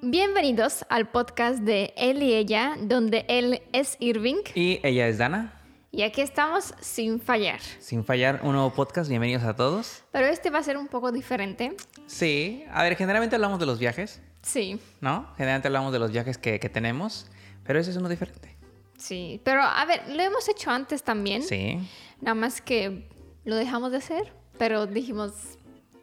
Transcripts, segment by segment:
Bienvenidos al podcast de Él y ella, donde él es Irving Y ella es Dana. y aquí estamos sin fallar. Sin fallar, un nuevo podcast. Bienvenidos a todos. Pero este va a ser un poco diferente. Sí, a ver, generalmente hablamos de los viajes, Sí, ¿no? Generalmente hablamos de los viajes que, que tenemos, pero ese es uno diferente. sí. Pero a ver, lo hemos hecho antes también. Sí. Nada más que lo dejamos de hacer, pero dijimos...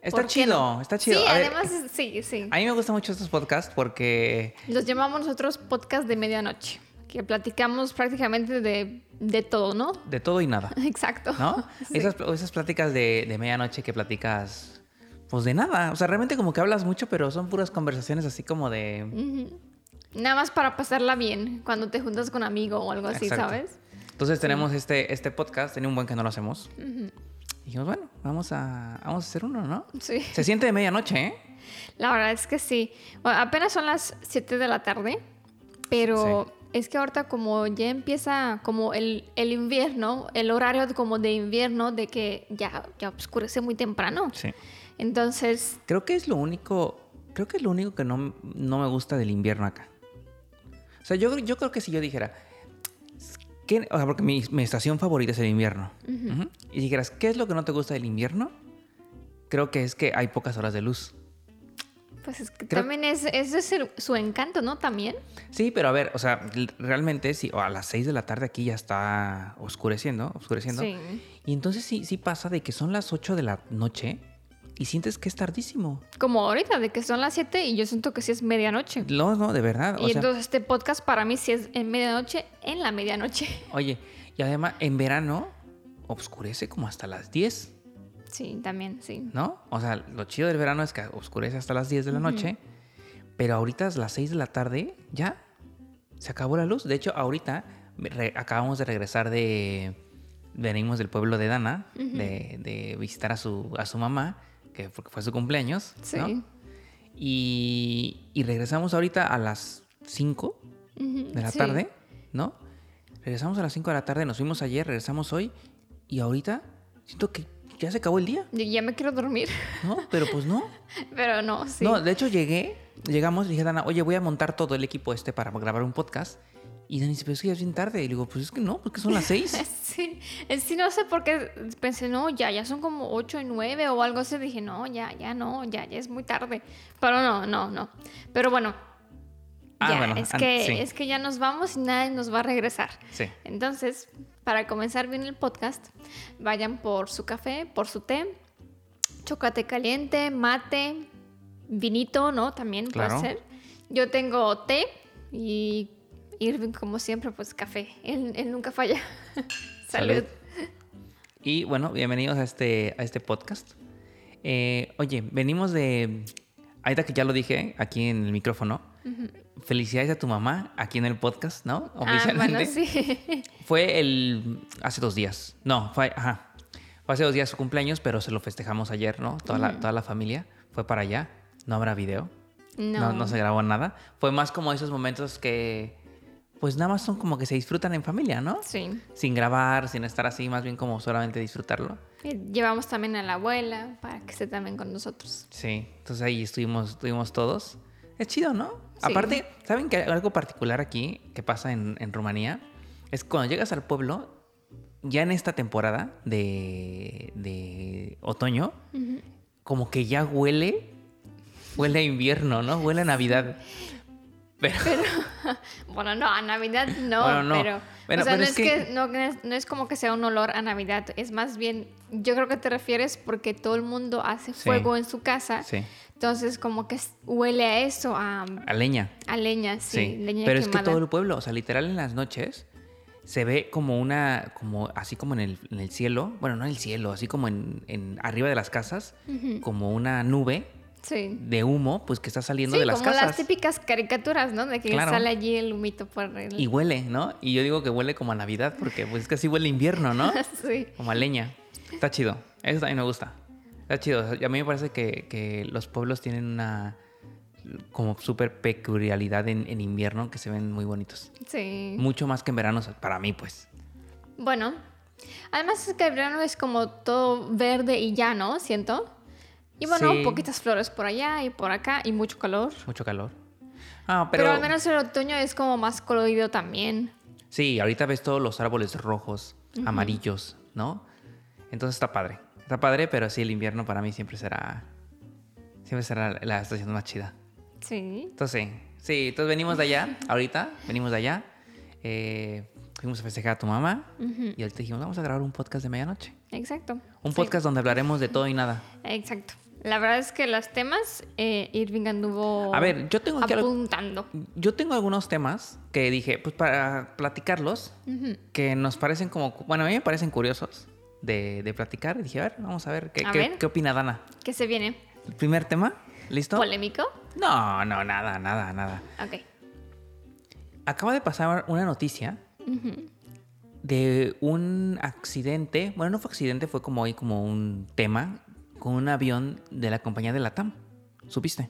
Está ¿por qué chido, no? está chido. Sí, A ver, además, sí, sí. A mí me gustan mucho estos podcasts porque Los llamamos nosotros podcast de medianoche, que platicamos prácticamente de, de todo, ¿no? de todo y nada, Exacto. ¿no? Sí. esas, esas pláticas de, de medianoche que platicas, pues de nada. O sea, realmente como que hablas mucho, pero son puras conversaciones así como de... Nada más para pasarla bien cuando te juntas con un amigo o algo así, Exacto. ¿sabes? Entonces tenemos este, este podcast, tenía un buen que no lo hacemos. Dijimos, bueno, vamos a, vamos a hacer uno, ¿no? Sí. Se siente de medianoche, ¿eh? La verdad es que sí. Bueno, apenas son las 7 de la tarde, pero es que ahorita como ya empieza como el, el invierno, el horario como de invierno, de que ya, ya oscurece muy temprano. Sí. Entonces, Creo que es lo único, creo que es lo único que no, no me gusta del invierno acá. O sea, yo, yo creo que si yo dijera, ¿qué- o sea, porque mi, mi estación favorita es el invierno. Y dijeras, ¿qué es lo que no te gusta del invierno? Creo que es que hay pocas horas de luz. pues es que Creo- también es, ese es el- su encanto, ¿no? También. Sí, pero a ver, o sea, realmente si o a las 6 de la tarde aquí ya está oscureciendo, oscureciendo. Sí. Y entonces sí, sí pasa de que son las 8 de la noche y sientes que es tardísimo. Como ahorita, de que son las 7 y yo siento que sí es medianoche. No, no, de verdad. O y sea, entonces este podcast para mí sí es en medianoche, en la medianoche. Oye, y además en verano oscurece como hasta las 10, Sí, también, sí. ¿no? O sea, lo chido del verano es que oscurece hasta las 10 de la noche, pero ahorita es las 6 de la tarde, ya se acabó la luz. De hecho, ahorita acabamos de regresar de... Venimos del pueblo de Dana, de, de visitar a su, a su mamá, que fue, su cumpleaños, Sí. ¿no? Y, y regresamos ahorita a las 5 Ujú, de la sí. tarde, ¿no? Regresamos a las 5 de la tarde, nos fuimos ayer, regresamos hoy y ahorita siento que ya se acabó el día, Yo ya me quiero dormir, ¿no? Pero pues no. pero no, sí. No, de hecho llegué, llegamos y dije Dana, oye, voy a montar todo el equipo este para grabar un podcast. Y Dani dice, pero es que ya es bien tarde. Y le digo, pues es que no, porque son las 6. Sí, sí no sé por qué pensé, no, ya, ya son como 8 y 9 o algo así. Dije, no, ya, ya no, ya, ya es muy tarde. Pero no, no, no. Pero bueno, Ah, ya, bueno, es, que, sí. es que ya nos vamos y nadie nos va a regresar. Sí. Entonces, para comenzar bien el podcast, vayan por su café, por su té, chocolate caliente, mate, vinito, ¿no? También Claro. puede ser. Yo tengo té y Irving, como siempre, pues café. Él, él nunca falla. Salud. Salud. Y bueno, bienvenidos a este, a este podcast. Eh, oye, venimos de. Ahorita que ya lo dije aquí en el micrófono. Felicidades a tu mamá aquí en el podcast, ¿no? Ah, Oficialmente. bueno, sí. Fue el. hace dos días. No, fue. Ajá. Fue hace dos días su cumpleaños, pero se lo festejamos ayer, ¿no? Toda, la, toda la familia fue para allá. No habrá video. No. No, no se grabó nada. Fue más como esos momentos que. Pues nada más son como que se disfrutan en familia, ¿no? Sí. Sin grabar, sin estar así, más bien como solamente disfrutarlo. Llevamos también a la abuela para que esté también con nosotros. Sí, entonces ahí estuvimos, estuvimos todos. Es chido, ¿no? Sí. Aparte, ¿saben que algo particular aquí que pasa en, en Rumanía? Es cuando llegas al pueblo, ya en esta temporada de, de otoño, como que ya huele, huele a invierno, ¿no? Huele a Navidad. Pero, Bueno, no, a Navidad no, Bueno, no. pero, Bueno, o sea, pero no, es que- que, no, es- no es como que sea un olor a Navidad, es más bien, yo creo que te refieres porque todo el mundo hace Sí. fuego en su casa, sí, entonces como que huele a eso, a, a leña. a leña, sí, Sí, leña pero es que todo el pueblo, o sea, literal en las noches se ve como una, como así como en el, en el cielo, bueno, no en el cielo, así como en, en arriba de las casas, como una nube Sí. de humo, pues que está saliendo Sí, de las como casas. las típicas caricaturas, ¿no? De que Claro. sale allí el humito por el... Y huele, ¿no? Y yo digo que huele como a Navidad, porque pues es que así huele invierno, ¿no? sí. Como a leña. Está chido. Eso también me gusta. Está chido. A mí me parece que, que los pueblos tienen una como súper peculiaridad en, en invierno que se ven muy bonitos. Sí. Mucho más que en verano, para mí, pues. Bueno, además es que el verano es como todo verde y ya, ¿no? Siento. Y bueno, Sí. poquitas flores por allá y por acá y mucho calor. Mucho calor. Ah, Pero, pero, al menos el otoño es como más colorido también. sí, ahorita ves todos los árboles rojos, amarillos, ¿no? Entonces está padre. Está padre, pero sí, el invierno para mí siempre será. Siempre será la estación más chida. Sí. Entonces, sí. Sí, entonces venimos de allá, ahorita, venimos de allá. eh, fuimos a festejar a tu mamá. Y ahorita dijimos, vamos a grabar un podcast de medianoche. Exacto. Un Sí. podcast donde hablaremos de todo y nada. Exacto. La verdad es que los temas, eh, Irving anduvo A ver, yo tengo aquí algo- apuntando. Yo tengo algunos temas que dije, pues para platicarlos, que nos parecen como, bueno, a mí me parecen curiosos de, de platicar. Y dije, a ver, vamos a ver qué, A qué- ver. qué opina Dana. ¿Qué se viene? El primer tema, ¿listo? ¿Polémico? No, no, nada, nada, nada. Ok. Acaba de pasar una noticia de un accidente. Bueno, no fue accidente, fue como hoy como un tema con un avión de la compañía de la TAM. ¿Supiste?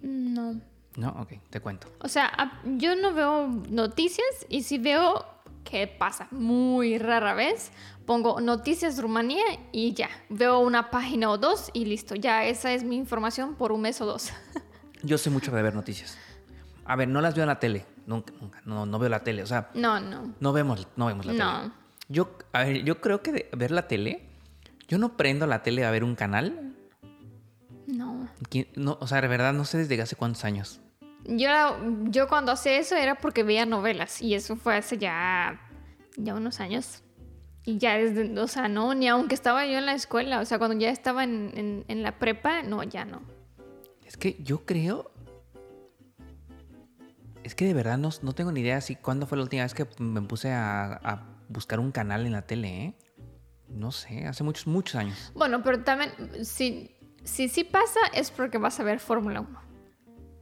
No. No, ok, te cuento. O sea, yo no veo noticias y si veo que pasa muy rara vez, pongo noticias Rumanía y ya. Veo una página o dos y listo. Ya esa es mi información por un mes o dos. Yo soy mucho de ver noticias. A ver, no las veo en la tele. Nunca, nunca. No, no veo la tele. O sea, No, no. no vemos, no vemos la No. tele. Yo, a ver, yo creo que de ver la tele, yo no prendo la tele a ver un canal. No. ¿Quién- No, o sea, de verdad, no sé desde hace cuántos años. Yo, yo cuando hacía eso era porque veía novelas y eso fue hace ya, ya unos años. Y ya desde, o sea, no, ni aunque estaba yo en la escuela, o sea, cuando ya estaba en, en- en la prepa, no, ya no. Es que yo creo. Es que de verdad no, no tengo ni idea si cuándo fue la última vez que me puse a, a buscar un canal en la tele, ¿eh? No sé, hace muchos, muchos años. Bueno, pero también, si si sí pasa, es porque vas a ver Fórmula 1.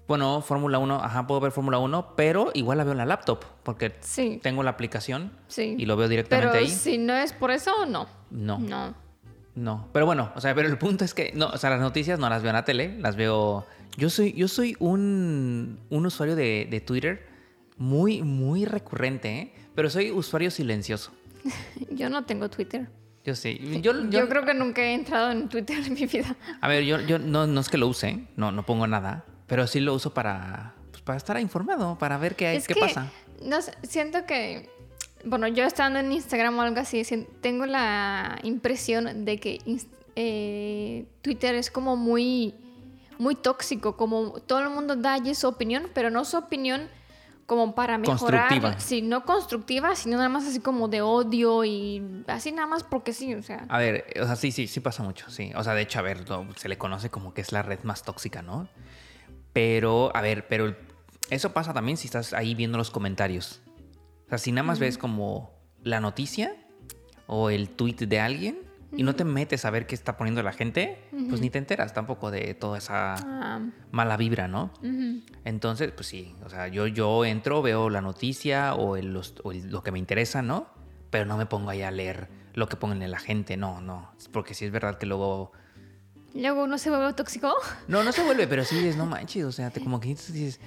Bueno, Fórmula 1, ajá, puedo ver Fórmula 1, pero igual la veo en la laptop, porque Sí, tengo la aplicación sí. y lo veo directamente pero ahí. si no es por eso, no. No, No. no. Pero bueno, o sea, pero el punto es que, no, o sea, las noticias no las veo en la tele, las veo... Yo soy, yo soy un, un usuario de, de Twitter muy, muy recurrente, ¿eh? Pero soy usuario silencioso. Yo no tengo Twitter. Yo sí. Yo, Yo, yo- creo que nunca he entrado en Twitter en mi vida. A ver, yo, yo no, no es que lo use, no, no pongo nada, pero sí lo uso para, pues, para estar informado, para ver qué, hay, Es qué que, pasa. No sé, siento que, bueno, yo estando en Instagram o algo así, tengo la impresión de que eh, Twitter es como muy, muy tóxico, como todo el mundo da allí su opinión, pero no su opinión como para mejorar, Constructiva. sí, no constructiva, sino nada más así como de odio y así nada más porque sí, o sea, A ver, o sea, sí, sí, sí pasa mucho, sí. O sea, de hecho, a ver, se le conoce como que es la red más tóxica, ¿no? Pero, a ver, pero eso pasa también si estás ahí viendo los comentarios. O sea, si nada más ves como la noticia o el tweet de alguien y no te metes a ver qué está poniendo la gente, pues ni te enteras tampoco de toda esa ah, mala vibra, ¿no? Entonces, pues sí, o sea, yo, yo entro, veo la noticia o, el- los- o el- lo que me interesa, ¿no? Pero no me pongo ahí a leer lo que pongan la gente, no, no. Porque sí es verdad que luego... luego uno se vuelve tóxico. No, no se vuelve, pero sí dices, no manches, o sea, te como que dices...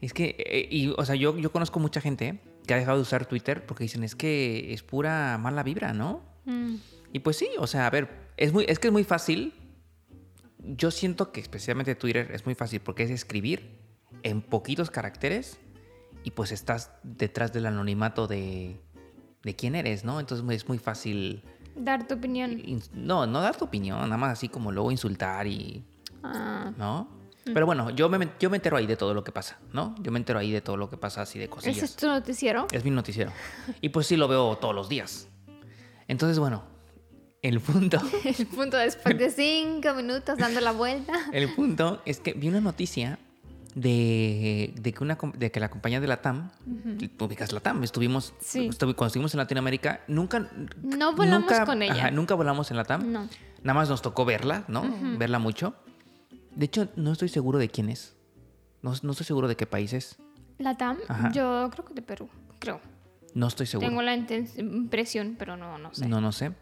Es que, eh, y, o sea, yo, yo conozco mucha gente que ha dejado de usar Twitter porque dicen, es que es pura mala vibra, ¿no? Mm, Y pues sí, o sea, a ver, es, muy, es que es muy fácil. Yo siento que especialmente Twitter es muy fácil porque es escribir en poquitos caracteres y pues estás detrás del anonimato de, de quién eres, ¿no? Entonces es muy fácil, dar tu opinión. no, no dar tu opinión, nada más así como luego insultar y, Ah, ¿no? Pero bueno, yo me, yo me entero ahí de todo lo que pasa, ¿no? Yo me entero ahí de todo lo que pasa así de cosillas. ¿Ese es tu noticiero? Es mi noticiero. Y pues sí lo veo todos los días. Entonces, bueno, el punto, El punto después de cinco minutos dando la vuelta. el punto es que vi una noticia de, de que, una, de que la compañía de la TAM, tú ubicas la TAM, estuvimos, Sí. estuvi- cuando estuvimos en Latinoamérica, nunca... No volamos nunca- con ella. ajá, nunca volamos en la TAM. No. Nada más nos tocó verla, ¿no? Verla mucho. De hecho, no estoy seguro de quién es. No, no estoy seguro de qué país es. La TAM, Ajá. yo creo que de Perú, creo. No estoy seguro. Tengo la impresión, pero no, no sé. No, no sé.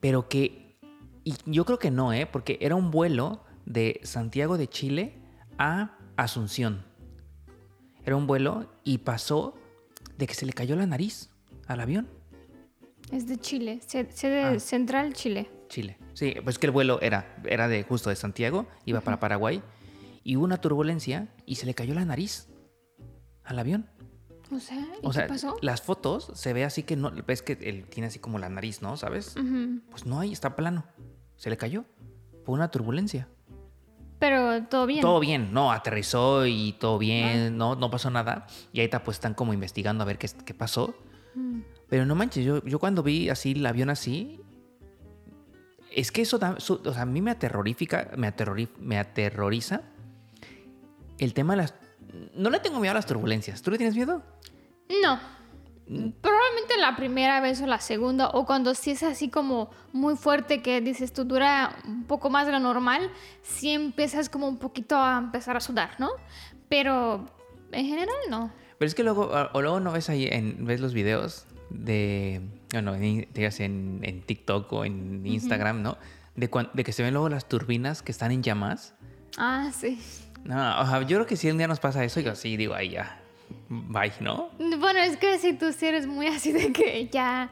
Pero que. Y yo creo que no, ¿eh? Porque era un vuelo de Santiago de Chile a Asunción. Era un vuelo y pasó de que se le cayó la nariz al avión. Es de Chile, se- sede Ah. central Chile. Chile. Sí, pues que el vuelo era, era de justo de Santiago, iba para Paraguay. Y hubo una turbulencia y se le cayó la nariz. al avión. O sea, ¿y O qué pasó? las fotos se ve así que no, ves que él tiene así como la nariz, ¿no? ¿Sabes? Pues no hay, está plano. Se le cayó. Fue una turbulencia. Pero todo bien. Todo bien, no, aterrizó y todo Ah. bien, no, no pasó nada. Y ahorita pues están como investigando a ver qué, qué pasó. Mm. Pero no manches, yo, yo cuando vi así el avión así, es que eso, da, eso- o sea, a mí me aterrorifica, me, aterrori- me aterroriza el tema de las... No le tengo miedo a las turbulencias. ¿Tú le tienes miedo? No. Mm. Probablemente la primera vez o la segunda, o cuando sí es así como muy fuerte que dices tú dura un poco más de lo normal, sí empiezas como un poquito a empezar a sudar, ¿no? Pero en general no. Pero es que luego, o luego no ves ahí, en, ves los videos de, bueno, en, digas, en, en TikTok o en Instagram, ¿no? De, cuan- de que se ven luego las turbinas que están en llamas. Ah, sí. No, o sea, yo creo que si un día nos pasa eso, yo sí digo, ahí ya, bye, ¿no? Bueno, es que si tú sí eres muy así de que ya,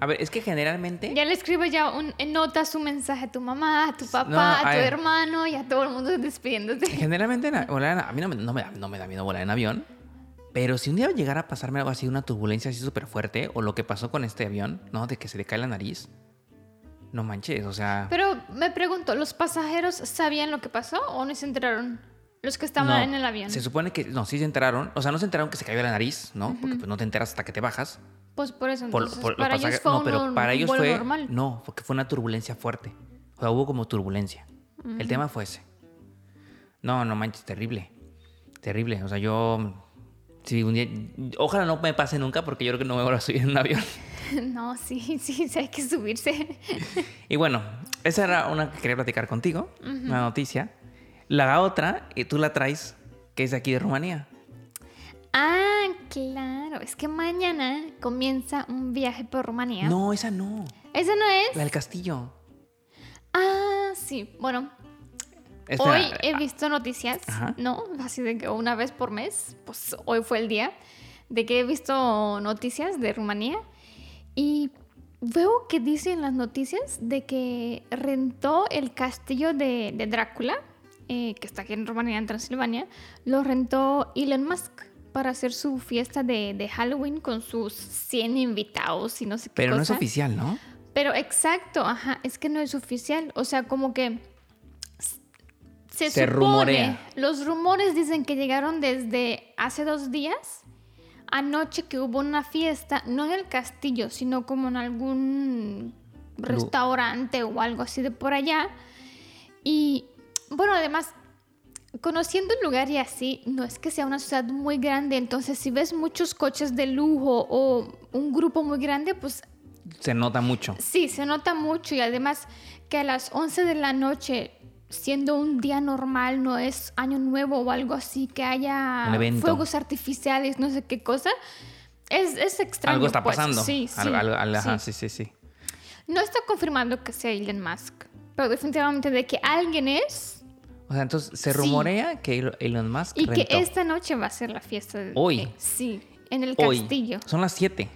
A ver, es que generalmente... ya le escribes ya un, notas un mensaje a tu mamá, a tu papá, No, a tu a hermano y a todo el mundo despidiéndote. Generalmente en- volar en- a mí no me, no me da, no me da miedo volar en avión. Pero si un día llegara a pasarme algo así, una turbulencia así súper fuerte, o lo que pasó con este avión, ¿no? De que se le cae la nariz. No manches, o sea... Pero me pregunto, ¿los pasajeros sabían lo que pasó o no se enteraron? Los que estaban no, en el avión. Se supone que... No, sí se enteraron. O sea, no se enteraron que se cayó la nariz, ¿no? Porque pues no te enteras hasta que te bajas. Pues por eso, entonces, por para ellos fue no, pero para ellos fue... normal. No, porque fue una turbulencia fuerte. O sea, hubo como turbulencia. El tema fue ese. No, no manches, terrible. Terrible. O sea, yo... Sí, un día... Ojalá no me pase nunca porque yo creo que no me voy a subir en un avión. No, sí, sí, sí, hay que subirse. Y bueno, esa era una que quería platicar contigo, una noticia. La otra, y tú la traes, que es de aquí de Rumanía. Ah, claro, es que mañana comienza un viaje por Rumanía. No, esa no. ¿Esa no es? La del castillo. Ah, sí, bueno, Espera, hoy he visto noticias, Ajá. ¿no? Así de que una vez por mes, pues hoy fue el día de que he visto noticias de Rumanía y veo que dicen las noticias de que rentó el castillo de, de Drácula, eh, que está aquí en Rumanía, en Transilvania, lo rentó Elon Musk para hacer su fiesta de, de Halloween con sus 100 invitados y no sé qué Pero no es oficial, ¿no? Pero exacto, ajá, es que no es oficial. O sea, como que se, Se supone, rumorea. Los rumores dicen que llegaron desde hace dos días. Anoche que hubo una fiesta, no en el castillo, sino como en algún restaurante o algo así de por allá. Y bueno, además, conociendo el lugar y así, no es que sea una ciudad muy grande, entonces si ves muchos coches de lujo o un grupo muy grande, pues Se nota mucho. Sí, se nota mucho y además que a las 11 de la noche, siendo un día normal, no es año nuevo o algo así, que haya fuegos artificiales, no sé qué cosa, es, es extraño. Algo está pues. pasando. Sí, sí, Algo- algo- algo- ajá, sí. sí, sí, sí. No está confirmando que sea Elon Musk, pero definitivamente de que alguien es O sea, entonces se Sí. rumorea que Elon- Musk y que esta noche va a ser la fiesta. de- Hoy. sí, en el Hoy. castillo. Son las 7.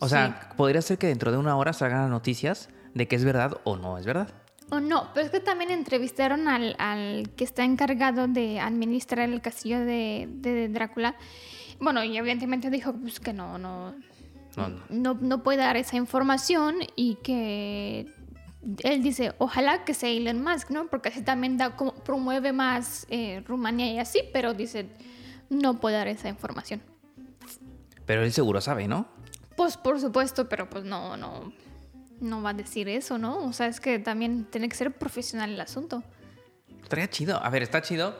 O sea, podría ser que dentro de una hora salgan las noticias de que es verdad o no es verdad. O no, pero es que también entrevistaron al, al que está encargado de administrar el castillo de, de Drácula. Bueno, y evidentemente dijo pues, que no, no, No, no. no, no puede dar esa información y que él dice, ojalá que sea Elon Musk, ¿no? Porque así también da como, promueve más eh, Rumanía y así, pero dice, no puede dar esa información. Pero él seguro sabe, ¿no? Pues por supuesto, pero pues no, no, no va a decir eso, ¿no? O sea, es que también tiene que ser profesional el asunto. Estaría chido. A ver, está chido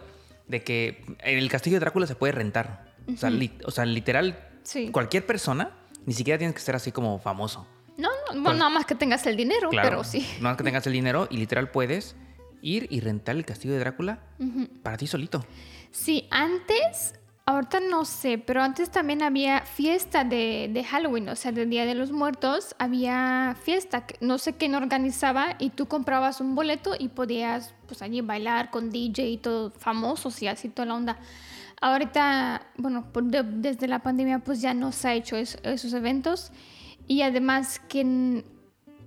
de que el castillo de Drácula se puede rentar. o, sea, o sea, literal, Sí. cualquier persona, ni siquiera tienes que ser así como famoso. No, no, bueno, nada más que tengas el dinero, Claro. pero sí. No es que tengas el dinero y literal puedes ir y rentar el castillo de Drácula para ti solito. Sí, antes, ahorita no sé, pero antes también había fiesta de, de Halloween, o sea, del Día de los Muertos, había fiesta, no sé quién organizaba y tú comprabas un boleto y podías pues allí bailar con DJ y todo, famosos y así toda la onda. Ahorita, bueno, por de- desde la pandemia pues ya no se ha hecho es- esos eventos y además quien,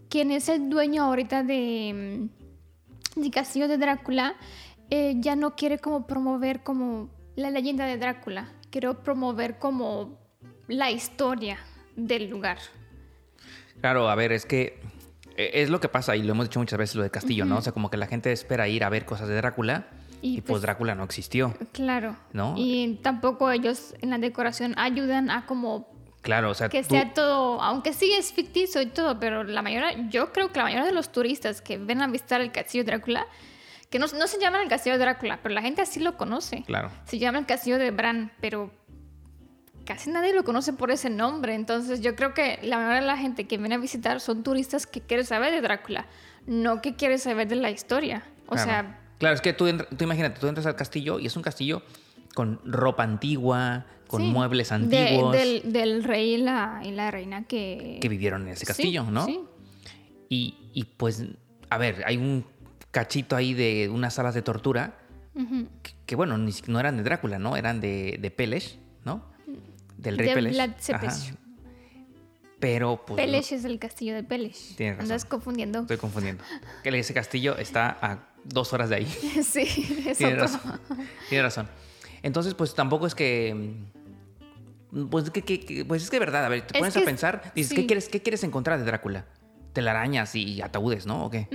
quien es el dueño ahorita de, mm, del castillo de Drácula eh, ya no quiere como promover como la leyenda de Drácula. Quiero promover como la historia del lugar. Claro, a ver, es que eh, es lo que pasa y lo hemos dicho muchas veces lo de Castillo, ¿no? O sea, como que la gente espera ir a ver cosas de Drácula y, pues, pues, Drácula no existió. Claro. ¿No? Y tampoco ellos en la decoración ayudan a como Claro, o sea, que tú- sea todo, aunque sí es ficticio y todo, pero la mayoría, yo creo que la mayoría de los turistas que ven a visitar el castillo de Drácula, que no, no se llaman el castillo de Drácula, pero la gente así lo conoce. Claro. Se llama el castillo de Bran, pero casi nadie lo conoce por ese nombre. Entonces yo creo que la mayoría de la gente que viene a visitar son turistas que quieren saber de Drácula, no que quieren saber de la historia. O Claro. sea, Claro, es que tú, tú imagínate, tú entras al castillo y es un castillo con ropa antigua, con sí, muebles de- antiguos del, del rey y la, y la reina que... que vivieron en ese castillo, Sí, ¿no? Sí. Y, y, pues, a ver, hay un cachito ahí de unas salas de tortura que, que, bueno, ni no eran de Drácula, ¿no? Eran de, de Pelesh, ¿no? Del rey De Pelesh. Vlad. Pero, pues. Pelesh es el castillo de Pelesh. Tienes razón. Andas confundiendo. Estoy confundiendo. Que ese castillo está a dos horas de ahí. sí, es Tienes otro. razón. Tienes razón. Entonces, pues tampoco es que. mm, Pues, que, que- pues es que verdad, a ver, te Es pones que a pensar, dices, sí. ¿qué, quieres, ¿qué quieres encontrar de Drácula? Telarañas y ataúdes, ¿no? ¿O qué?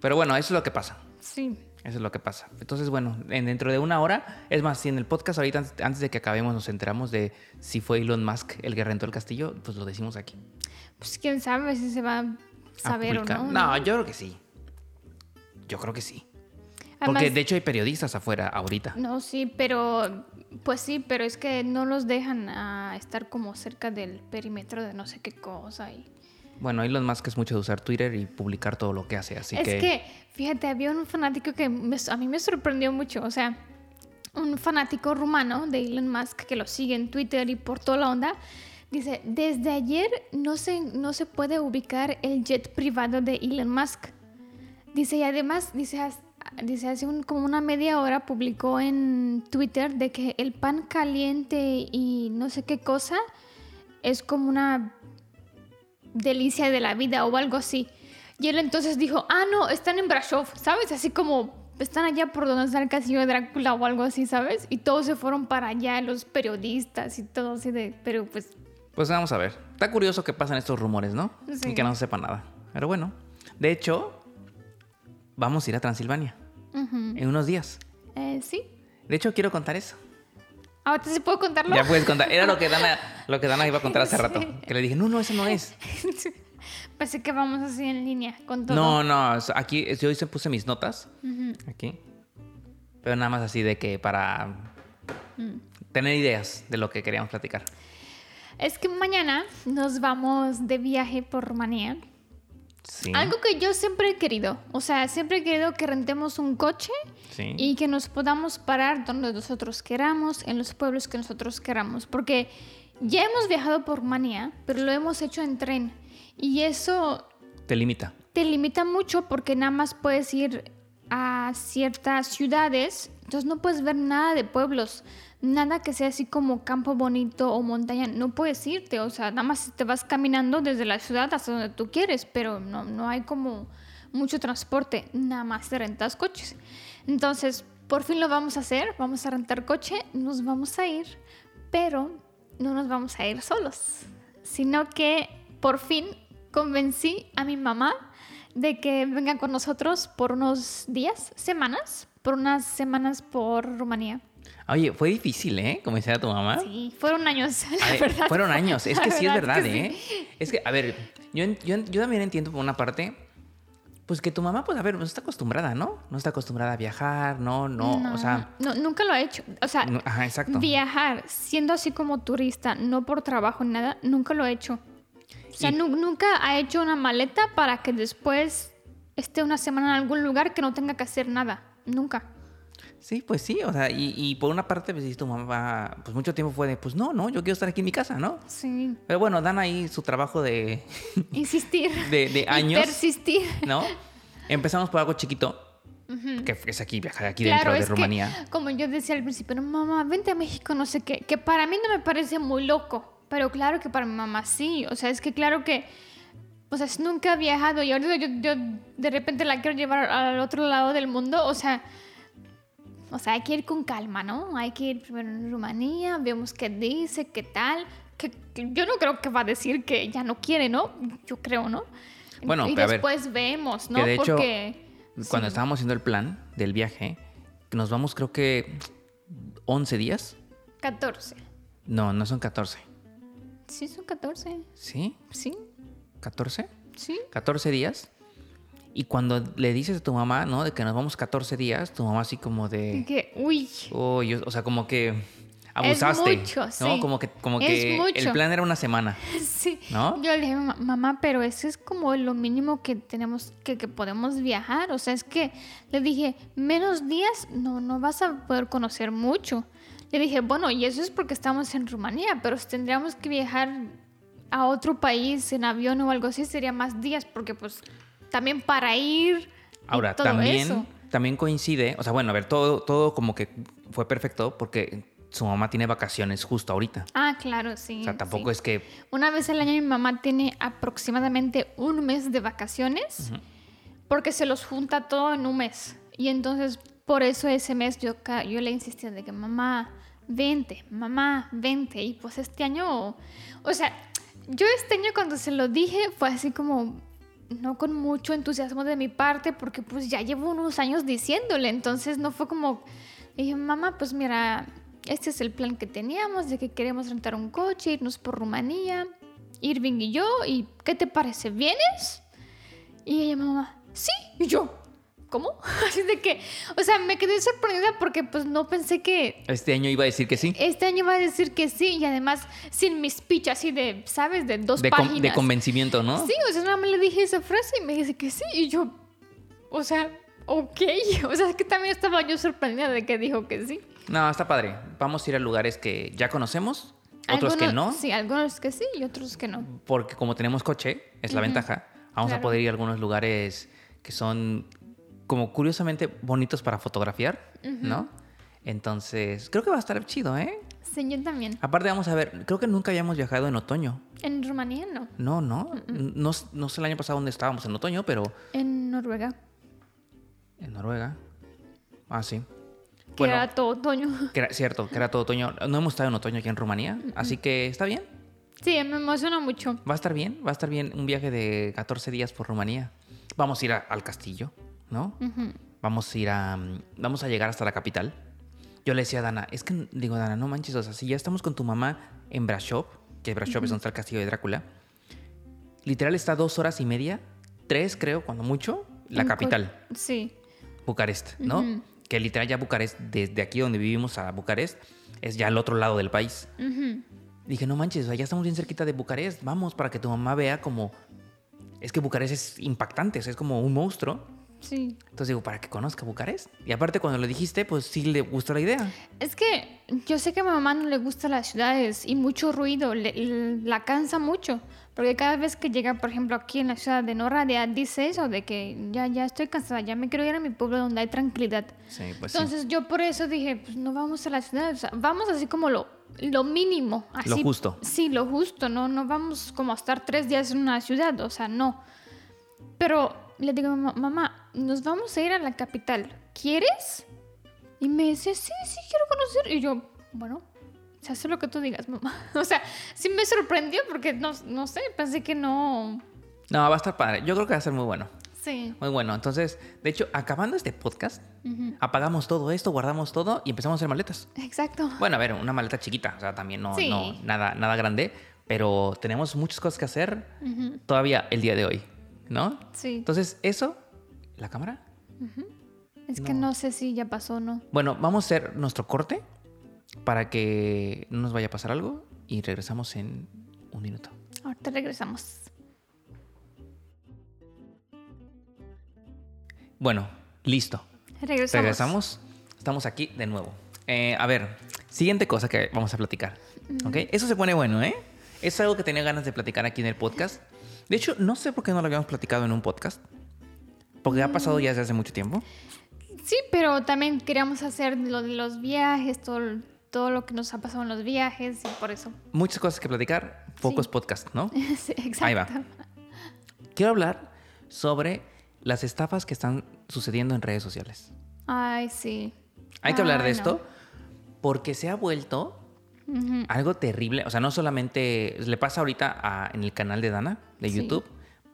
Pero bueno, eso es lo que pasa. Sí. Eso es lo que pasa. Entonces, bueno, en, dentro de una hora, es más, si en el podcast ahorita, antes- de que acabemos, nos enteramos de si fue Elon Musk el que rentó el castillo, pues lo decimos aquí. Pues quién sabe si se va a A saber o no. No, yo creo que sí. Yo creo que sí. Además- Porque de hecho hay periodistas afuera ahorita. No, sí, pero. Pues sí, pero es que no los dejan a estar como cerca del perímetro de no sé qué cosa. Y... Bueno, Elon Musk es mucho de usar Twitter y publicar todo lo que hace, así es que... que... fíjate, había un fanático que me- a mí me sorprendió mucho. O sea, un fanático rumano de Elon Musk que lo sigue en Twitter y por toda la onda. Dice, desde ayer no se, no se puede ubicar el jet privado de Elon Musk. Dice, y además, dice, dice hace un- como una media hora publicó en Twitter de que el pan caliente y no sé qué cosa es como una delicia de la vida o algo así. Y él entonces dijo, ah, no, están en Brasov, ¿sabes? Así como están allá por donde está el castillo de Drácula o algo así, ¿sabes? Y todos se fueron para allá, los periodistas y todo así de, pero pues Pues vamos a ver. Está curioso que pasan estos rumores, ¿no? Sí. Y que no se sepa nada. Pero bueno. De hecho, vamos a ir a Transilvania ujú. en unos días. Eh, sí. De hecho, quiero contar eso. Ahora sí puedo contarlo. Ya puedes contar. Era lo que Dana, lo que Dana iba a contar hace Sí. rato. Que le dije, no, no, eso no es. Pensé que vamos así en línea con todo. No, no. Aquí yo hice, puse mis notas. Aquí. Pero nada más así de que para Mm. tener ideas de lo que queríamos platicar. Es que mañana nos vamos de viaje por Rumanía. Sí. Algo que yo siempre he querido. O sea, siempre he querido que rentemos un coche Sí. y que nos podamos parar donde nosotros queramos, en los pueblos que nosotros queramos. Porque ya hemos viajado por Rumanía, pero lo hemos hecho en tren. Y eso Te limita. te limita mucho porque nada más puedes ir a ciertas ciudades, entonces no puedes ver nada de pueblos, nada que sea así como campo bonito o montaña, no puedes irte, o sea, nada más te vas caminando desde la ciudad hasta donde tú quieres, pero no, no hay como mucho transporte, nada más te rentas coches. Entonces, por fin lo vamos a hacer, vamos a rentar coche, nos vamos a ir, pero no nos vamos a ir solos, sino que por fin convencí a mi mamá de que venga con nosotros por unos días, semanas, por unas semanas por Rumanía. Oye, fue difícil, ¿eh? Como decía tu mamá. Sí, fueron años, la A ver, verdad. fueron años. Es La que sí es verdad, que ¿eh? sí. Es que, a ver, yo, yo, yo también entiendo por una parte, pues que tu mamá, pues a ver, no está acostumbrada, ¿no? No está acostumbrada a viajar, no, no, o sea, no, nunca lo he hecho. O sea, no- ajá, exacto. viajar siendo así como turista, no por trabajo ni nada, nunca lo he hecho. O sea, Y- nunca ha hecho una maleta para que después esté una semana en algún lugar que no tenga que hacer nada. Nunca. Sí, pues sí, o sea, y, y por una parte, pues sí, tu mamá, pues mucho tiempo fue de, pues no, no, yo quiero estar aquí en mi casa, ¿no? Sí. Pero bueno, dan ahí su trabajo de, Insistir. de, de Y años, persistir. ¿no? Empezamos por algo chiquito, que es aquí, viajar aquí Claro, dentro de es que, Rumanía. como yo decía al principio, no, mamá, vente a México, no sé qué, que para mí no me parece muy loco, pero claro que para mi mamá sí, o sea, es que claro que, o sea, si nunca ha viajado y ahorita yo, yo de repente la quiero llevar al otro lado del mundo, o sea, o sea, hay que ir con calma, ¿no? Hay que ir primero en Rumanía, vemos qué dice, qué tal. Que, que yo no creo que va a decir que ya no quiere, ¿no? Yo creo, ¿no? Bueno, y ver, después vemos, ¿no? que de hecho, Porque Cuando sí. estábamos haciendo el plan del viaje, nos vamos creo que 11 días. 14. No, no son 14. Sí, son 14. ¿Sí? Sí, ¿14? sí. 14 días. Y cuando le dices a tu mamá, ¿no? De que nos vamos 14 días, tu mamá así como de... Que, uy, o sea, como que abusaste. mucho, ¿no? sí. Como que, como Es que mucho. el plan era una semana. sí. ¿No? Yo le dije, "Ma- mamá, pero eso es como lo mínimo que tenemos, que, que podemos viajar. O sea, es que le dije, menos días no, no vas a poder conocer mucho. Le dije, bueno, y eso es porque estamos en Rumanía, pero si tendríamos que viajar a otro país en avión o algo así, sería más días, porque pues también para ir. y Ahora, todo también, eso. también coincide, o sea, bueno, a ver, todo, todo como que fue perfecto porque su mamá tiene vacaciones justo ahorita. Ah, claro, sí. O sea, tampoco sí. es que Una vez al año mi mamá tiene aproximadamente un mes de vacaciones porque se los junta todo en un mes. Y entonces por eso ese mes yo, yo le insistía de que mamá, vente, mamá, vente. Y pues este año, o sea, yo este año cuando se lo dije fue así como, no con mucho entusiasmo de mi parte porque pues ya llevo unos años diciéndole. Entonces no fue como, le dije, mamá, pues mira, este es el plan que teníamos de que queremos rentar un coche, irnos por Rumanía, Irving y yo, y ¿qué te parece? ¿Vienes? Y ella, mamá, sí, y yo, ¿cómo? Así de que, o sea, me quedé sorprendida porque pues no pensé que este año iba a decir que sí. este año iba a decir que sí, y además sin mi speech así de, ¿sabes? De dos De, con- páginas. de convencimiento, ¿no? Sí, o sea, nada más le dije esa frase y me dice que sí, y yo, o sea, ok, o sea, es que también estaba yo sorprendida de que dijo que sí. No, está padre. Vamos a ir a lugares que ya conocemos, otros que no, Sí, algunos que sí y otros que no. porque como tenemos coche, es la ventaja, vamos a Claro. poder ir a algunos lugares que son como curiosamente bonitos para fotografiar, ¿no? Entonces, creo que va a estar chido, ¿eh? Sí, yo también. Aparte, vamos a ver, creo que nunca habíamos viajado en otoño. En Rumanía no, No, no. No, no sé el año pasado dónde estábamos en otoño, pero en Noruega, en Noruega. Ah, sí. que Bueno, era todo otoño. que era cierto, que era todo otoño. No hemos estado en otoño aquí en Rumanía, así que está bien. Sí, me emociona mucho. Va a estar bien, va a estar bien un viaje de 14 días por Rumanía. Vamos a ir a- al castillo, ¿no? Ujú. Vamos a ir a. mm, Vamos a llegar hasta la capital. Yo le decía a Dana, es que, digo, Dana, no manches, o sea, si ya estamos con tu mamá en Brashov, que Brashov es donde está el castillo de Drácula, literal está dos horas y media, tres creo, cuando mucho, la En capital, Sí, Bucarest, ¿no? Que literal ya Bucarest, desde aquí donde vivimos a Bucarest, es ya al otro lado del país. Ujú. Dije, no manches, o sea, ya estamos bien cerquita de Bucarest, vamos, para que tu mamá vea como... Es que Bucarest es impactante, o sea, es como un monstruo. Sí. Entonces digo, para que conozca Bucarest. Y aparte cuando lo dijiste, pues sí le gustó la idea. Es que yo sé que a mi mamá no le gustan las ciudades y mucho ruido, le- la cansa mucho. Porque cada vez que llega, por ejemplo, aquí en la ciudad de Nora, ya dice eso, de que ya, ya estoy cansada, ya me quiero ir a mi pueblo donde hay tranquilidad. Sí, pues Entonces yo por eso dije, pues no vamos a la ciudad, o sea, vamos así como lo, lo mínimo. Así, Lo justo. Sí, lo justo, no, no vamos como a estar tres días en una ciudad, o sea, no. Pero le digo, "Ma- mamá, nos vamos a ir a la capital, ¿quieres? Y me dice, sí, sí, quiero conocer. Y yo, bueno, se hace lo que tú digas, mamá. O sea, sí me sorprendió porque no, no sé, pensé que no. No, va a estar padre. Yo creo que va a ser muy bueno. Sí. Muy bueno. Entonces, de hecho, acabando este podcast, apagamos todo esto, guardamos todo y empezamos a hacer maletas. Exacto. Bueno, a ver, una maleta chiquita, o sea, también no, Sí. no nada, nada grande, pero tenemos muchas cosas que hacer todavía el día de hoy, ¿no? Sí. Entonces, eso, la cámara. Es que no sé si ya pasó o no. Bueno, vamos a hacer nuestro corte para que no nos vaya a pasar algo y regresamos en un minuto. Ahorita regresamos. Bueno, listo. Regresamos. Regresamos. Estamos aquí de nuevo. Eh, a ver, siguiente cosa que vamos a platicar. ¿Ok? Eso se pone bueno, ¿eh? Es algo que tenía ganas de platicar aquí en el podcast. De hecho, no sé por qué no lo habíamos platicado en un podcast. Porque ha pasado ya desde hace mucho tiempo. Sí, pero también queríamos hacer lo de los viajes, todo, todo lo que nos ha pasado en los viajes y por eso. Muchas cosas que platicar, pocos Sí. podcasts, ¿no? Sí, exacto. Ahí va. Quiero hablar sobre las estafas que están sucediendo en redes sociales. Ay, sí. Hay que hablar de esto porque se ha vuelto algo terrible. O sea, no solamente le pasa ahorita a- en el canal de Dana de Sí. YouTube,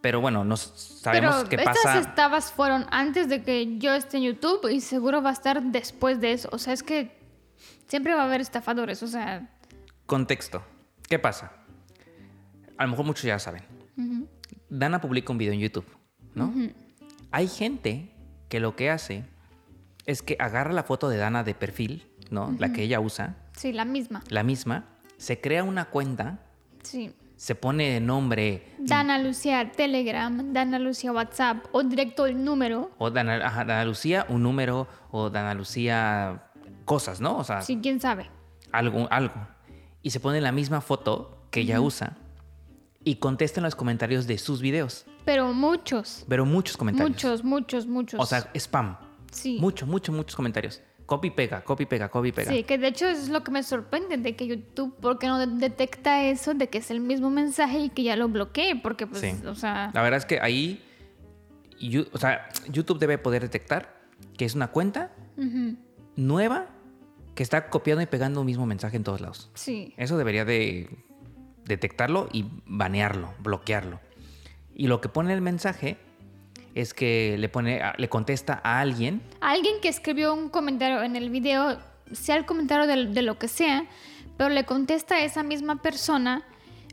pero bueno, no sabemos Pero qué estas pasa. estabas fueron antes de que yo esté en YouTube y seguro va a estar después de eso. O sea, es que siempre va a haber estafadores. O sea, Contexto. ¿Qué pasa? A lo mejor muchos ya saben. Dana publica un video en YouTube, ¿no? Hay gente que lo que hace es que agarra la foto de Dana de perfil, ¿no? La que ella usa, sí, la misma. la misma, se crea una cuenta, Sí. se pone de nombre Dana Lucía Telegram, Dana Lucía WhatsApp o directo el número. o Dana, ajá, Dana Lucía, un número, o Dana Lucía cosas, ¿no? O sea, Sí, quién sabe. algo, algo. Y se pone la misma foto que ella usa y contesta en los comentarios de sus videos. Pero muchos. Pero muchos comentarios. Muchos, muchos, muchos. O sea, spam. sí. Mucho, mucho, muchos comentarios. Copy pega, copy pega, copy pega. Sí, que de hecho es lo que me sorprende de que YouTube, ¿por qué no de- detecta eso de que es el mismo mensaje y que ya lo bloquee? Porque, pues, Sí. o sea, La verdad es que ahí, o sea, YouTube debe poder detectar que es una cuenta nueva que está copiando y pegando un mismo mensaje en todos lados. sí. Eso debería de detectarlo y banearlo, bloquearlo. Y lo que pone el mensaje es que le pone, le contesta a alguien. Alguien que escribió un comentario en el video, sea el comentario de, de lo que sea, pero le contesta a esa misma persona,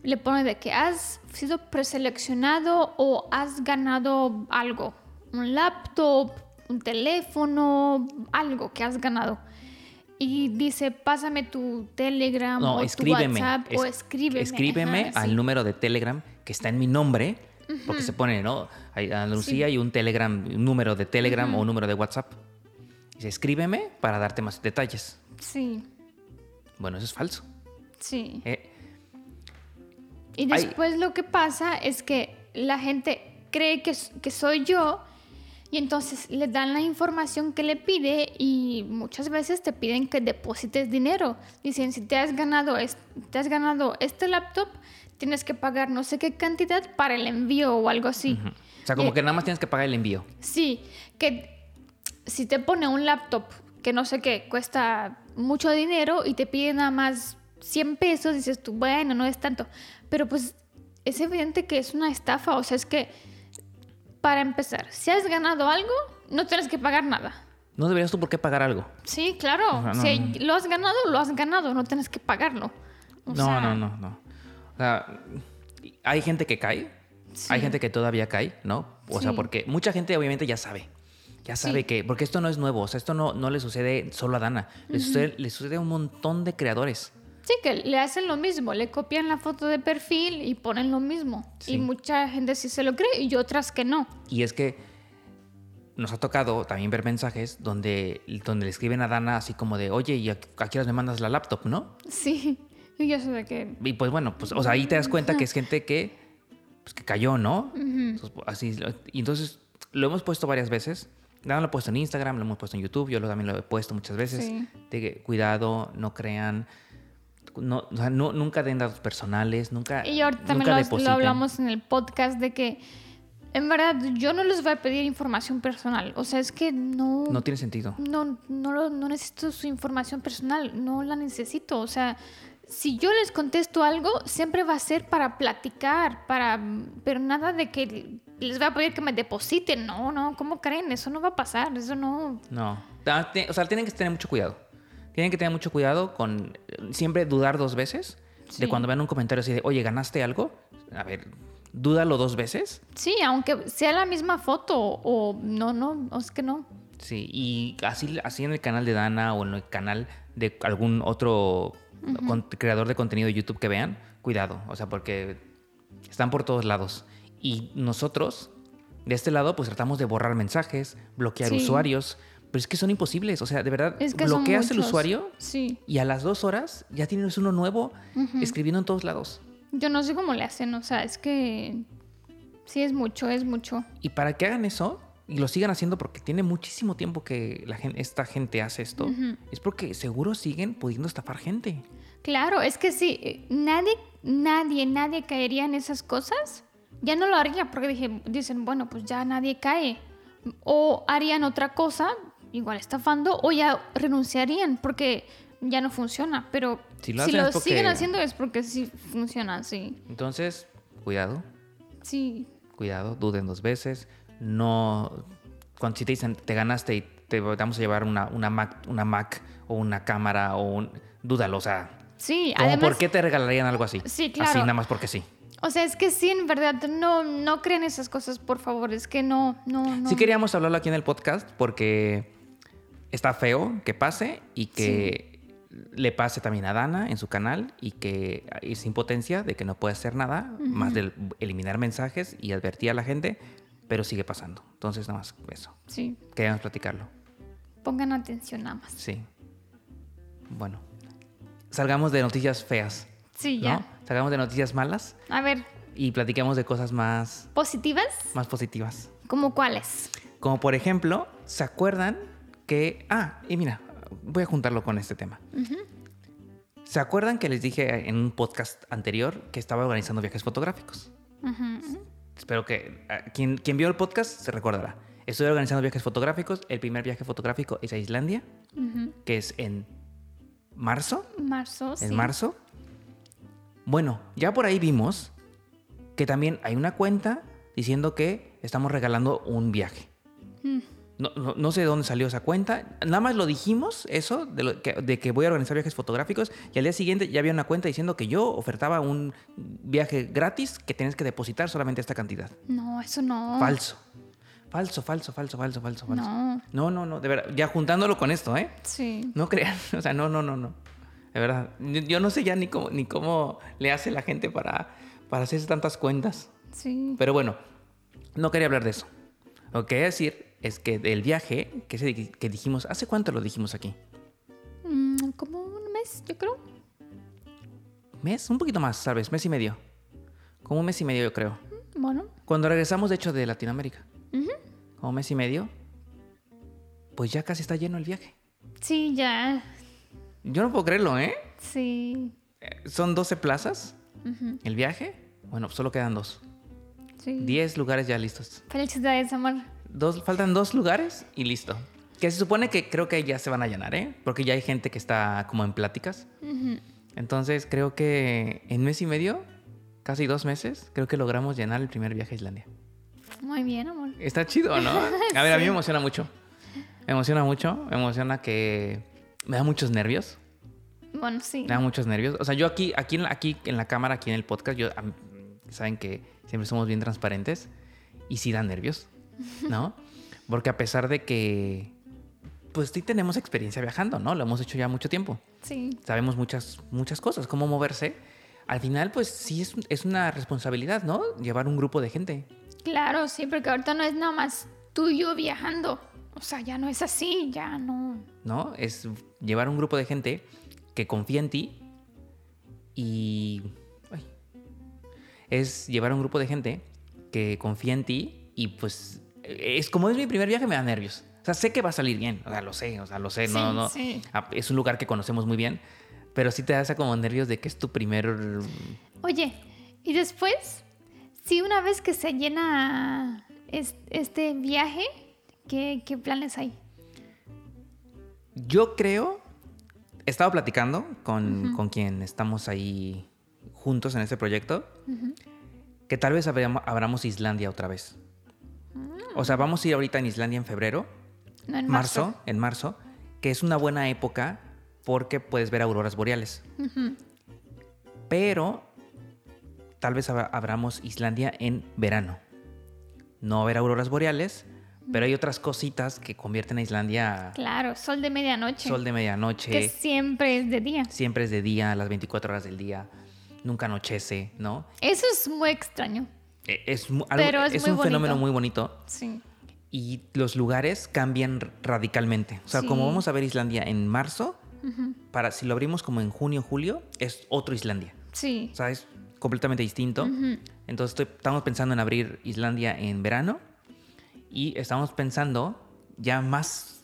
le pone de que has sido preseleccionado o has ganado algo, un laptop, un teléfono, algo que has ganado. Y dice, pásame tu Telegram No, o escríbeme. tu WhatsApp o es- escríbeme. Escríbeme Ajá, al sí. número de Telegram que está en mi nombre. Porque se pone, ¿no? Hay Andalucía y un Telegram, un número de Telegram o un número de WhatsApp. Dice, escríbeme para darte más detalles. Sí, Bueno, eso es falso. sí. Eh, Y Hay- después lo que pasa es que la gente cree que, que soy yo y entonces le dan la información que le pide y muchas veces te piden que deposites dinero. Dicen, si te has ganado, es- te has ganado este laptop, tienes que pagar no sé qué cantidad para el envío o algo así. o sea, como Eh, que nada más tienes que pagar el envío. Sí, que si te pone un laptop que no sé qué, cuesta mucho dinero y te pide nada más 100 pesos, dices tú, bueno, no es tanto. Pero pues es evidente que es una estafa, o sea, es que para empezar, si has ganado algo, no tienes que pagar nada. No deberías tú por qué pagar algo. Sí, claro, no, si no. lo has ganado, lo has ganado, no tienes que pagarlo. O No, sea, no, no, no. O sea, hay gente que cae. Hay gente que todavía cae, ¿no? O sea, porque mucha gente obviamente ya sabe. Ya sabe Sí. que. Porque esto no es nuevo. O sea, esto no, no le sucede solo a Dana. Le, sucede, le sucede a un montón de creadores. Sí, que le hacen lo mismo, le copian la foto de perfil y ponen lo mismo. Sí. Y mucha gente sí se lo cree y otras que no. Y es que nos ha tocado también ver mensajes donde, donde le escriben a Dana así como de, oye, ¿y a, a qué horas me mandas la laptop, no? Sí, y yo sé de que... Y pues bueno, pues, o sea, ahí te das cuenta que es gente que, pues, que cayó, ¿no? Entonces, pues, así, y entonces lo hemos puesto varias veces. Dana lo he puesto en Instagram, lo hemos puesto en YouTube, yo lo, también lo he puesto muchas veces. Sí. De que cuidado, no crean, no, o sea, no- nunca den datos personales, nunca. Y ahorita también lo, hablamos en el podcast de que, en verdad, yo no les voy a pedir información personal. O sea, es que no... No tiene sentido. no, no, lo- no necesito su información personal, no la necesito. O sea, si yo les contesto algo, siempre va a ser para platicar, para, pero nada de que les voy a pedir que me depositen. No, no, ¿cómo creen? Eso no va a pasar, eso no. No. Ah, O sea, tienen que tener mucho cuidado. Tienen que tener mucho cuidado con eh, siempre dudar dos veces. De cuando vean un comentario así de, oye, ¿ganaste algo? A ver, dúdalo dos veces. Sí, aunque sea la misma foto o no, no, es que no. Sí, y así, así en el canal de Dana o en el canal de algún otro con- creador de contenido de YouTube que vean, cuidado. O sea, porque están por todos lados. Y nosotros, de este lado, pues tratamos de borrar mensajes, bloquear Sí. usuarios. Pero es que son imposibles. O sea, de verdad, Es que son bloqueas el usuario Sí, y a las dos horas ya tienes uno nuevo escribiendo en todos lados. yo no sé cómo le hacen, o sea, es que sí es mucho, es mucho. Y para que hagan eso y lo sigan haciendo porque tiene muchísimo tiempo que la gen- esta gente hace esto, es porque seguro siguen pudiendo estafar gente. Claro, es que sí, eh, nadie, nadie, nadie caería en esas cosas. Ya no lo haría porque dije, dicen, bueno, pues ya nadie cae. O harían otra cosa igual estafando o ya renunciarían porque ya no funciona. Pero Si si lo porque- siguen haciendo es porque sí funciona, sí. Entonces, cuidado, Sí, cuidado, duden dos veces. No, cuando si te dicen, te ganaste y te vamos a llevar una, una, Mac, una Mac o una cámara o un... Dúdalo, o sea, sí. ¿cómo, Además, ¿por qué te regalarían algo así? Sí, Así claro. nada más porque sí. o sea, es que sí, en verdad, no, no creen esas cosas, por favor. Es que no, no, no. Sí queríamos hablarlo aquí en el podcast porque está feo que pase y que le pase también a Dana en su canal y que es impotencia de que no puede hacer nada más de eliminar mensajes y advertir a la gente, pero sigue pasando. Entonces nada más eso. Sí, Queríamos platicarlo. pongan atención nada más. Sí. Bueno. Salgamos de noticias feas. Sí, ¿no? ya. Salgamos de noticias malas A ver, y platiquemos de cosas más, ¿positivas? más positivas. ¿Cómo cuáles? Como por ejemplo, ¿se acuerdan que... Ah, y mira, voy a juntarlo con este tema. ¿Se acuerdan que les dije en un podcast anterior que estaba organizando viajes fotográficos? Espero que ah, quien, quien vio el podcast se recordará. Estoy organizando viajes fotográficos. El primer viaje fotográfico es a Islandia, que es en marzo. Marzo, sí. En marzo. Bueno, ya por ahí vimos que también hay una cuenta diciendo que estamos regalando un viaje. Mm. No, no- no sé de dónde salió esa cuenta. Nada más lo dijimos, eso, de, lo que, de que voy a organizar viajes fotográficos. Y al día siguiente ya había una cuenta diciendo que yo ofertaba un viaje gratis que tienes que depositar solamente esta cantidad. No, eso no. Falso. Falso, falso, falso, falso, falso, falso. No. No, no, no, de verdad. Ya juntándolo con esto, ¿eh? Sí. No crean. O sea, no, no, no, no. De verdad. Yo- Yo no sé ya ni cómo, ni cómo le hace la gente para, para hacerse tantas cuentas. Sí. Pero bueno, no quería hablar de eso. Lo que quería decir es que del viaje que, se- que dijimos, ¿hace cuánto lo dijimos aquí? Mm, como un mes, yo creo. ¿Mes? Un poquito más, ¿sabes? Mes y medio. Como un mes y medio, yo creo. Bueno. Cuando regresamos, de hecho, de Latinoamérica. Como mes y medio. Pues ya casi está lleno el viaje. Sí, ya. Yo no puedo creerlo, ¿eh? Sí. Eh, Son 12 plazas el viaje. Bueno, solo quedan dos. Sí. 10 lugares ya listos. Felicidades, amor. Dos, faltan dos lugares y listo. Que se supone que creo que ya se van a llenar, ¿eh? Porque ya hay gente que está como en pláticas. Entonces creo que en mes y medio, casi dos meses, creo que logramos llenar el primer viaje a Islandia. Muy bien, amor. Está chido, ¿no? A ver, a mí me emociona mucho. Me emociona mucho. Me emociona que me da muchos nervios. Bueno, sí. Me da muchos nervios. O sea, yo aquí, aquí, en la, aquí en la cámara, aquí en el podcast, yo, saben que siempre somos bien transparentes y sí dan nervios, ¿no? Porque a pesar de que, pues sí tenemos experiencia viajando, ¿no? Lo hemos hecho ya mucho tiempo. Sí. Sabemos muchas, muchas cosas, cómo moverse. Al final, pues sí es, es una responsabilidad, ¿no? Llevar un grupo de gente. Claro, sí, porque ahorita no es nada más tú y yo viajando. O sea, ya no es así, ya no. ¿no? Es llevar un grupo de gente que confía en ti y... ay. Es llevar un grupo de gente que confía en ti y pues es como es mi primer viaje me da nervios. O sea, sé que va a salir bien, o sea, lo sé, o sea, lo sé, no, Sí, no. sí. Ah, Es un lugar que conocemos muy bien, pero sí te da esa como nervios de que es tu primer... Oye, y después, si una vez que se llena es- este viaje, ¿qué, qué planes hay? Yo creo, he estado platicando con, con quien estamos ahí juntos en este proyecto, que tal vez abramos Islandia otra vez. O sea, vamos a ir ahorita en Islandia en febrero, No, en marzo, marzo. en marzo, que es una buena época porque puedes ver auroras boreales. Pero tal vez abra- abramos Islandia en verano. No haber auroras boreales, pero hay otras cositas que convierten a Islandia Claro, sol de medianoche. sol de medianoche. Que siempre es de día. Siempre es de día, las 24 horas del día. Nunca anochece, ¿no? Eso es muy extraño. E- Es, algo- Pero es es muy un fenómeno bonito. muy bonito Sí. y los lugares cambian radicalmente. O sea, Sí. como vamos a ver Islandia en marzo, para si lo abrimos como en junio, julio, es otro Islandia. Sí. O sea, es completamente distinto. Ujú. Entonces estoy- estamos pensando en abrir Islandia en verano y estamos pensando ya más,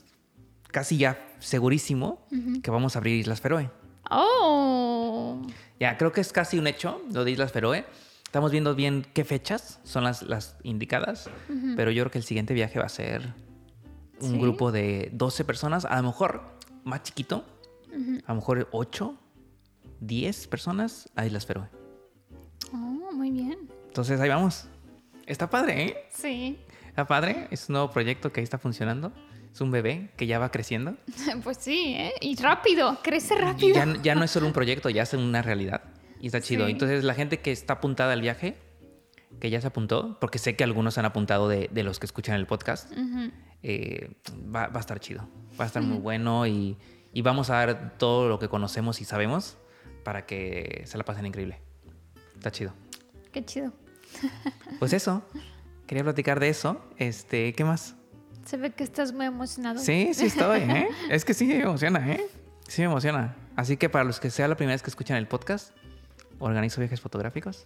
casi ya segurísimo, que vamos a abrir Islas Feroe. Oh. Ya, creo que es casi un hecho lo de Islas Feroe. Estamos viendo bien qué fechas son las, las indicadas, pero yo creo que el siguiente viaje va a ser un Sí. grupo de 12 personas, a lo mejor más chiquito, a lo mejor 8, 10 personas a Islas Feroe. Oh, muy bien. Entonces ahí vamos. Está padre, ¿eh? Sí. Está padre. Es un nuevo proyecto que ahí está funcionando. Es un bebé que ya va creciendo. Pues sí, ¿eh? Y rápido, crece rápido. ya, ya no es solo un proyecto, ya es una realidad. Y está chido. Sí. Entonces la gente que está apuntada al viaje, que ya se apuntó, porque sé que algunos han apuntado de, de los que escuchan el podcast, Ujú. eh, va, va a estar chido. Va a estar muy bueno y, y vamos a dar todo lo que conocemos y sabemos para que se la pasen increíble. Está chido. Qué chido. Pues eso. Quería platicar de eso. Este, ¿qué más? Se ve que estás muy emocionado. Sí, sí estoy, ¿eh? Es que sí me emociona, ¿eh? Sí me emociona. Así que para los que sea la primera vez que escuchan el podcast, organizo viajes fotográficos.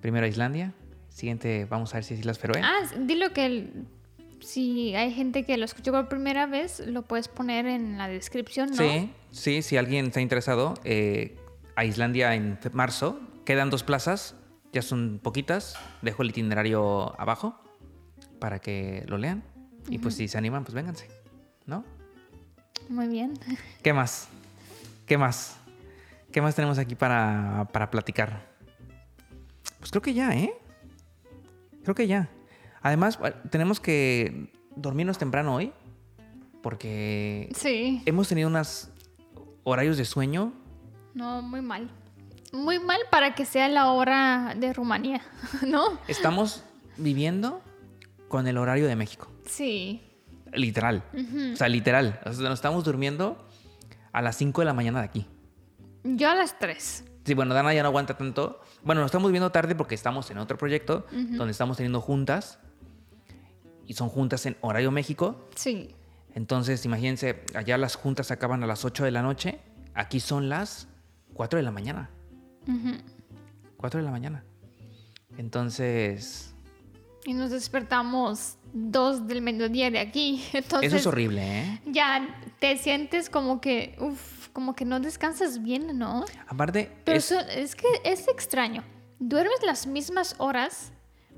Primero a Islandia. Siguiente, vamos a ver si es Islas Feroe. Ah, dilo que el- si hay gente que lo escuchó por primera vez, lo puedes poner en la descripción, ¿no? Sí, sí, si alguien está interesado, eh, a Islandia en marzo. Quedan dos plazas, ya son poquitas. Dejo el itinerario abajo para que lo lean. Y pues si se animan, pues vénganse, ¿no? Muy bien. ¿Qué más? ¿Qué más? ¿Qué más tenemos aquí para, para platicar? Pues creo que ya, ¿eh? Creo que ya. Además, tenemos que dormirnos temprano hoy porque Sí. hemos tenido unos horarios de sueño. No, muy mal. Muy mal para que sea la hora de Rumanía, ¿no? Estamos viviendo con el horario de México. Sí. Literal. O sea, literal. O sea, nos estamos durmiendo a las 5 de la mañana de aquí. Yo a las 3. Sí, bueno, Dana ya no aguanta tanto. Bueno, nos estamos viendo tarde porque estamos en otro proyecto donde estamos teniendo juntas. Y son juntas en horario México. Sí. Entonces, imagínense, allá las juntas acaban a las 8 de la noche. Aquí son las 4 de la mañana. Ujú. 4 de la mañana. Entonces, Y nos despertamos 2 del mediodía de aquí. Entonces, eso es horrible, ¿eh? ya te sientes como que, uff, como que no descansas bien, ¿no? Aparte, Pero es- eso- es que es extraño. Duermes las mismas horas,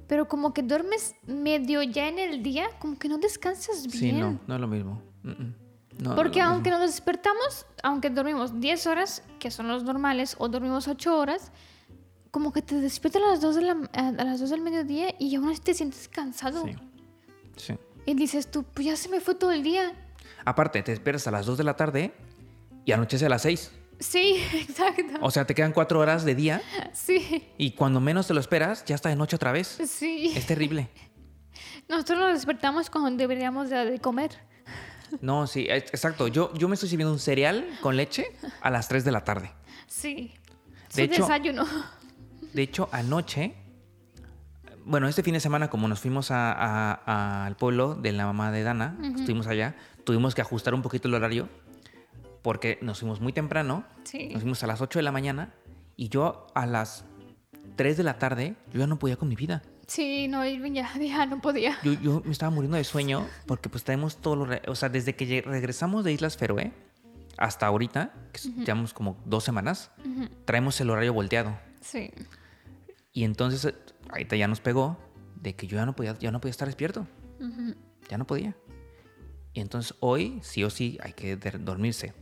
pero como que duermes medio ya en el día, como que no descansas bien. sí, no, no es lo mismo. Mm, mm. No, Porque aunque mismo. nos despertamos, aunque dormimos 10 horas, que son los normales, o dormimos 8 horas, como que te despiertas a las 2, de la, a las 2 del mediodía y aún así te sientes cansado. Sí, sí. Y dices tú, pues ya se me fue todo el día. Aparte, te esperas a las 2 de la tarde y anochece a las 6. Sí, exacto. O sea, te quedan 4 horas de día Sí, y cuando menos te lo esperas, ya está de noche otra vez. sí. Es terrible. Nosotros nos despertamos cuando deberíamos de, comer. No, sí, exacto. Yo, yo me estoy sirviendo un cereal con leche a las 3 de la tarde. Sí. De hecho- desayuno. De hecho, anoche, bueno, este fin de semana, como nos fuimos a- a- a- al pueblo de la mamá de Dana, estuvimos allá, tuvimos que ajustar un poquito el horario porque nos fuimos muy temprano, Sí. nos fuimos a las 8 de la mañana y yo a las 3 de la tarde, yo ya no podía con mi vida. Sí, no, Irving ya, ya no podía. Yo, yo me estaba muriendo de sueño porque pues tenemos todo lo... re- O sea, desde que regresamos de Islas Feroe hasta ahorita, que llevamos como dos semanas, traemos el horario volteado. Sí. Y entonces eh, ahorita ya nos pegó de que yo ya no podía, ya no podía estar despierto. Ya no podía. Y entonces hoy sí o sí hay que dormirse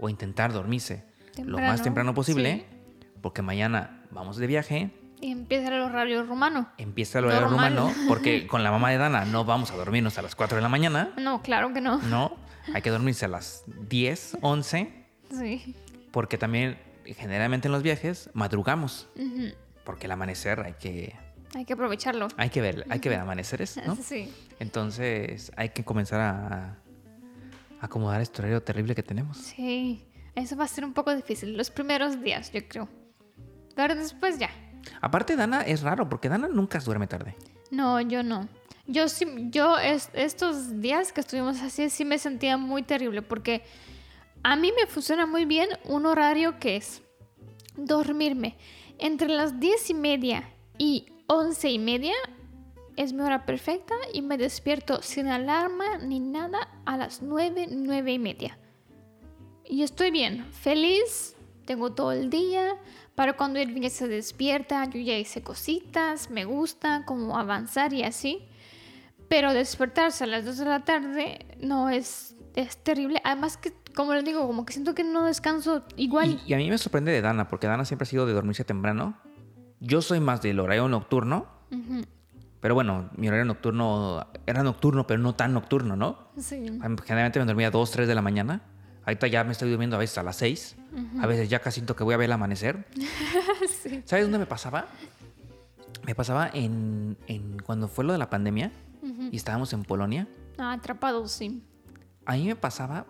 o intentar dormirse lo más Temprano, temprano posible sí. porque mañana vamos de viaje, Y empieza el horario rumano. empieza el horario Normal. rumano porque con la mamá de Dana no vamos a dormirnos a las 4 de la mañana, No, claro que no. no, hay que dormirse a las 10, 11 Sí. porque también generalmente en los viajes madrugamos porque el amanecer hay que Hay que aprovecharlo. hay que ver, hay que ver amaneceres, ¿no? Sí. Entonces hay que comenzar a acomodar este horario terrible que tenemos. Sí. Eso va a ser un poco difícil. Los primeros días, yo creo. Pero después ya. Aparte, Dana es raro porque Dana nunca duerme tarde. No, yo no. Yo sí, yo es- estos días que estuvimos así sí me sentía muy terrible porque a mí me funciona muy bien un horario que es dormirme entre las diez y media y once y media es mi hora perfecta y me despierto sin alarma ni nada a las nueve, nueve y media. Y estoy bien, feliz, tengo todo el día. Para cuando Irving ya se despierta, yo ya hice cositas, me gusta como avanzar y así. Pero despertarse a las 2 de la tarde no es, es terrible. Además que, como les digo, como que siento que no descanso igual. Y, y a mí me sorprende de Dana, porque Dana siempre ha sido de dormirse temprano. Yo soy más del horario nocturno. Ujú. Pero bueno, mi horario nocturno era nocturno, pero no tan nocturno, ¿no? Sí. Generalmente me dormía a 2, 3 de la mañana. Ahorita ya me estoy durmiendo a veces a las 6. A veces ya casi siento que voy a ver el amanecer. sí. ¿Sabes dónde me pasaba? Me pasaba en, en cuando fue lo de la pandemia y estábamos en Polonia. Ah, atrapados, sí. A mí me pasaba,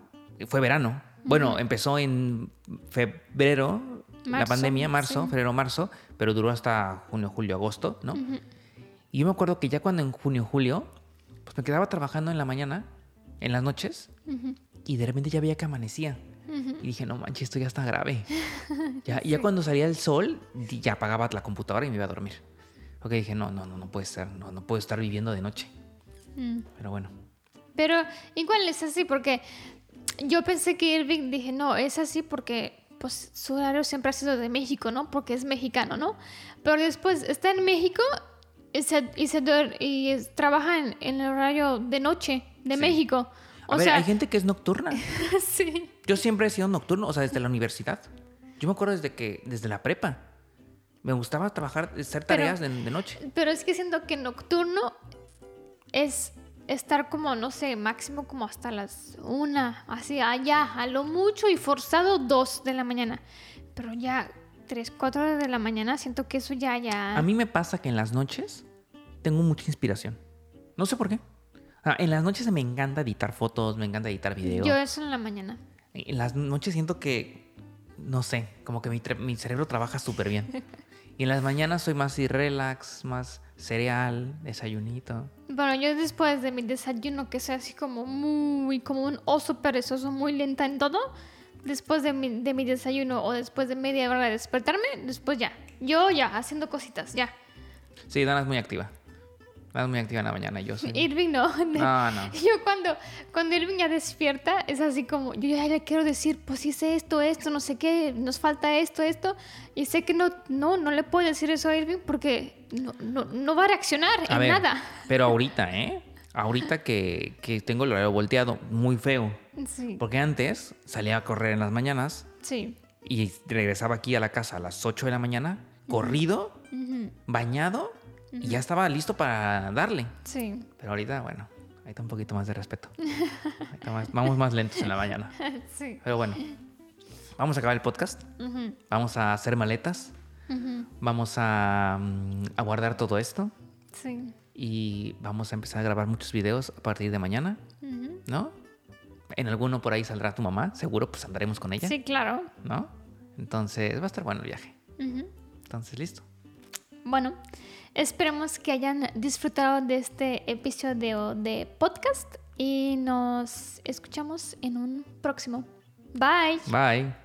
fue verano. Bueno, empezó en febrero, la Marzo, pandemia, marzo, sí. febrero, marzo, pero duró hasta junio, julio, agosto, ¿no? Y yo me acuerdo que ya cuando en junio, julio, pues me quedaba trabajando en la mañana, en las noches, y de repente ya veía que amanecía. Y dije, no manches, esto ya está grave. Ya, y ya cuando salía el sol, ya apagaba la computadora y me iba a dormir. Porque dije, no, no, no, no puede ser, no, no puedo estar viviendo de noche. Mm. Pero bueno. Pero igual es así porque yo pensé que Irving, dije, no, es así porque pues su horario siempre ha sido de México, ¿no? Porque es mexicano, ¿no? Pero después está en México y, se, y, se y trabaja en, en el horario de noche de Sí. México. O a ver, sea, hay gente que es nocturna. sí. Yo siempre he sido nocturno, o sea, desde la universidad. Yo me acuerdo desde que, desde la prepa. Me gustaba trabajar, hacer Pero- tareas de, de noche. Pero es que siento que nocturno es estar como, no sé, máximo como hasta las una, así allá, a lo mucho y forzado dos de la mañana. Pero ya tres, cuatro horas de la mañana siento que eso ya, ya... A mí me pasa que en las noches tengo mucha inspiración. No sé por qué. Ah, en las noches me encanta editar fotos, me encanta editar videos. Yo eso en la mañana. En las noches siento que, no sé, como que mi, mi cerebro trabaja súper bien. Y en las mañanas soy más relax, más cereal, desayunito. Bueno, yo después de mi desayuno, que soy así como muy, como un oso perezoso, muy lenta en todo, después de mi, de mi desayuno o después de media hora de despertarme, después ya, yo ya, haciendo cositas, ya. Sí, Dana es muy activa. Dana es muy activa en la mañana yo soy... Irving no. No, no. Yo cuando, cuando Irving ya despierta, es así como, yo ya le quiero decir, pues hice esto, esto, no sé qué, nos falta esto, esto, y sé que no, no, no le puedo decir eso a Irving porque no, no, no va a reaccionar A en ver, nada. Pero ahorita, ¿eh? Ahorita que, que tengo el horario volteado, muy feo. Sí, Porque antes salía a correr en las mañanas sí. y regresaba aquí a la casa a las 8 de la mañana, corrido, bañado y ya estaba listo para darle. Sí, Pero ahorita, bueno, ahí está un poquito más de respeto. Más- vamos más lentos en la mañana. sí. Pero bueno, vamos a acabar el podcast. Vamos a hacer maletas. Vamos a, mm, a guardar todo esto. Sí. Y vamos a empezar a grabar muchos videos a partir de mañana. ¿no? En alguno por ahí saldrá tu mamá, seguro, pues andaremos con ella, Sí, claro. ¿no? Entonces va a estar bueno el viaje. Entonces, listo. Bueno, esperemos que hayan disfrutado de este episodio de podcast y nos escuchamos en un próximo. Bye. Bye.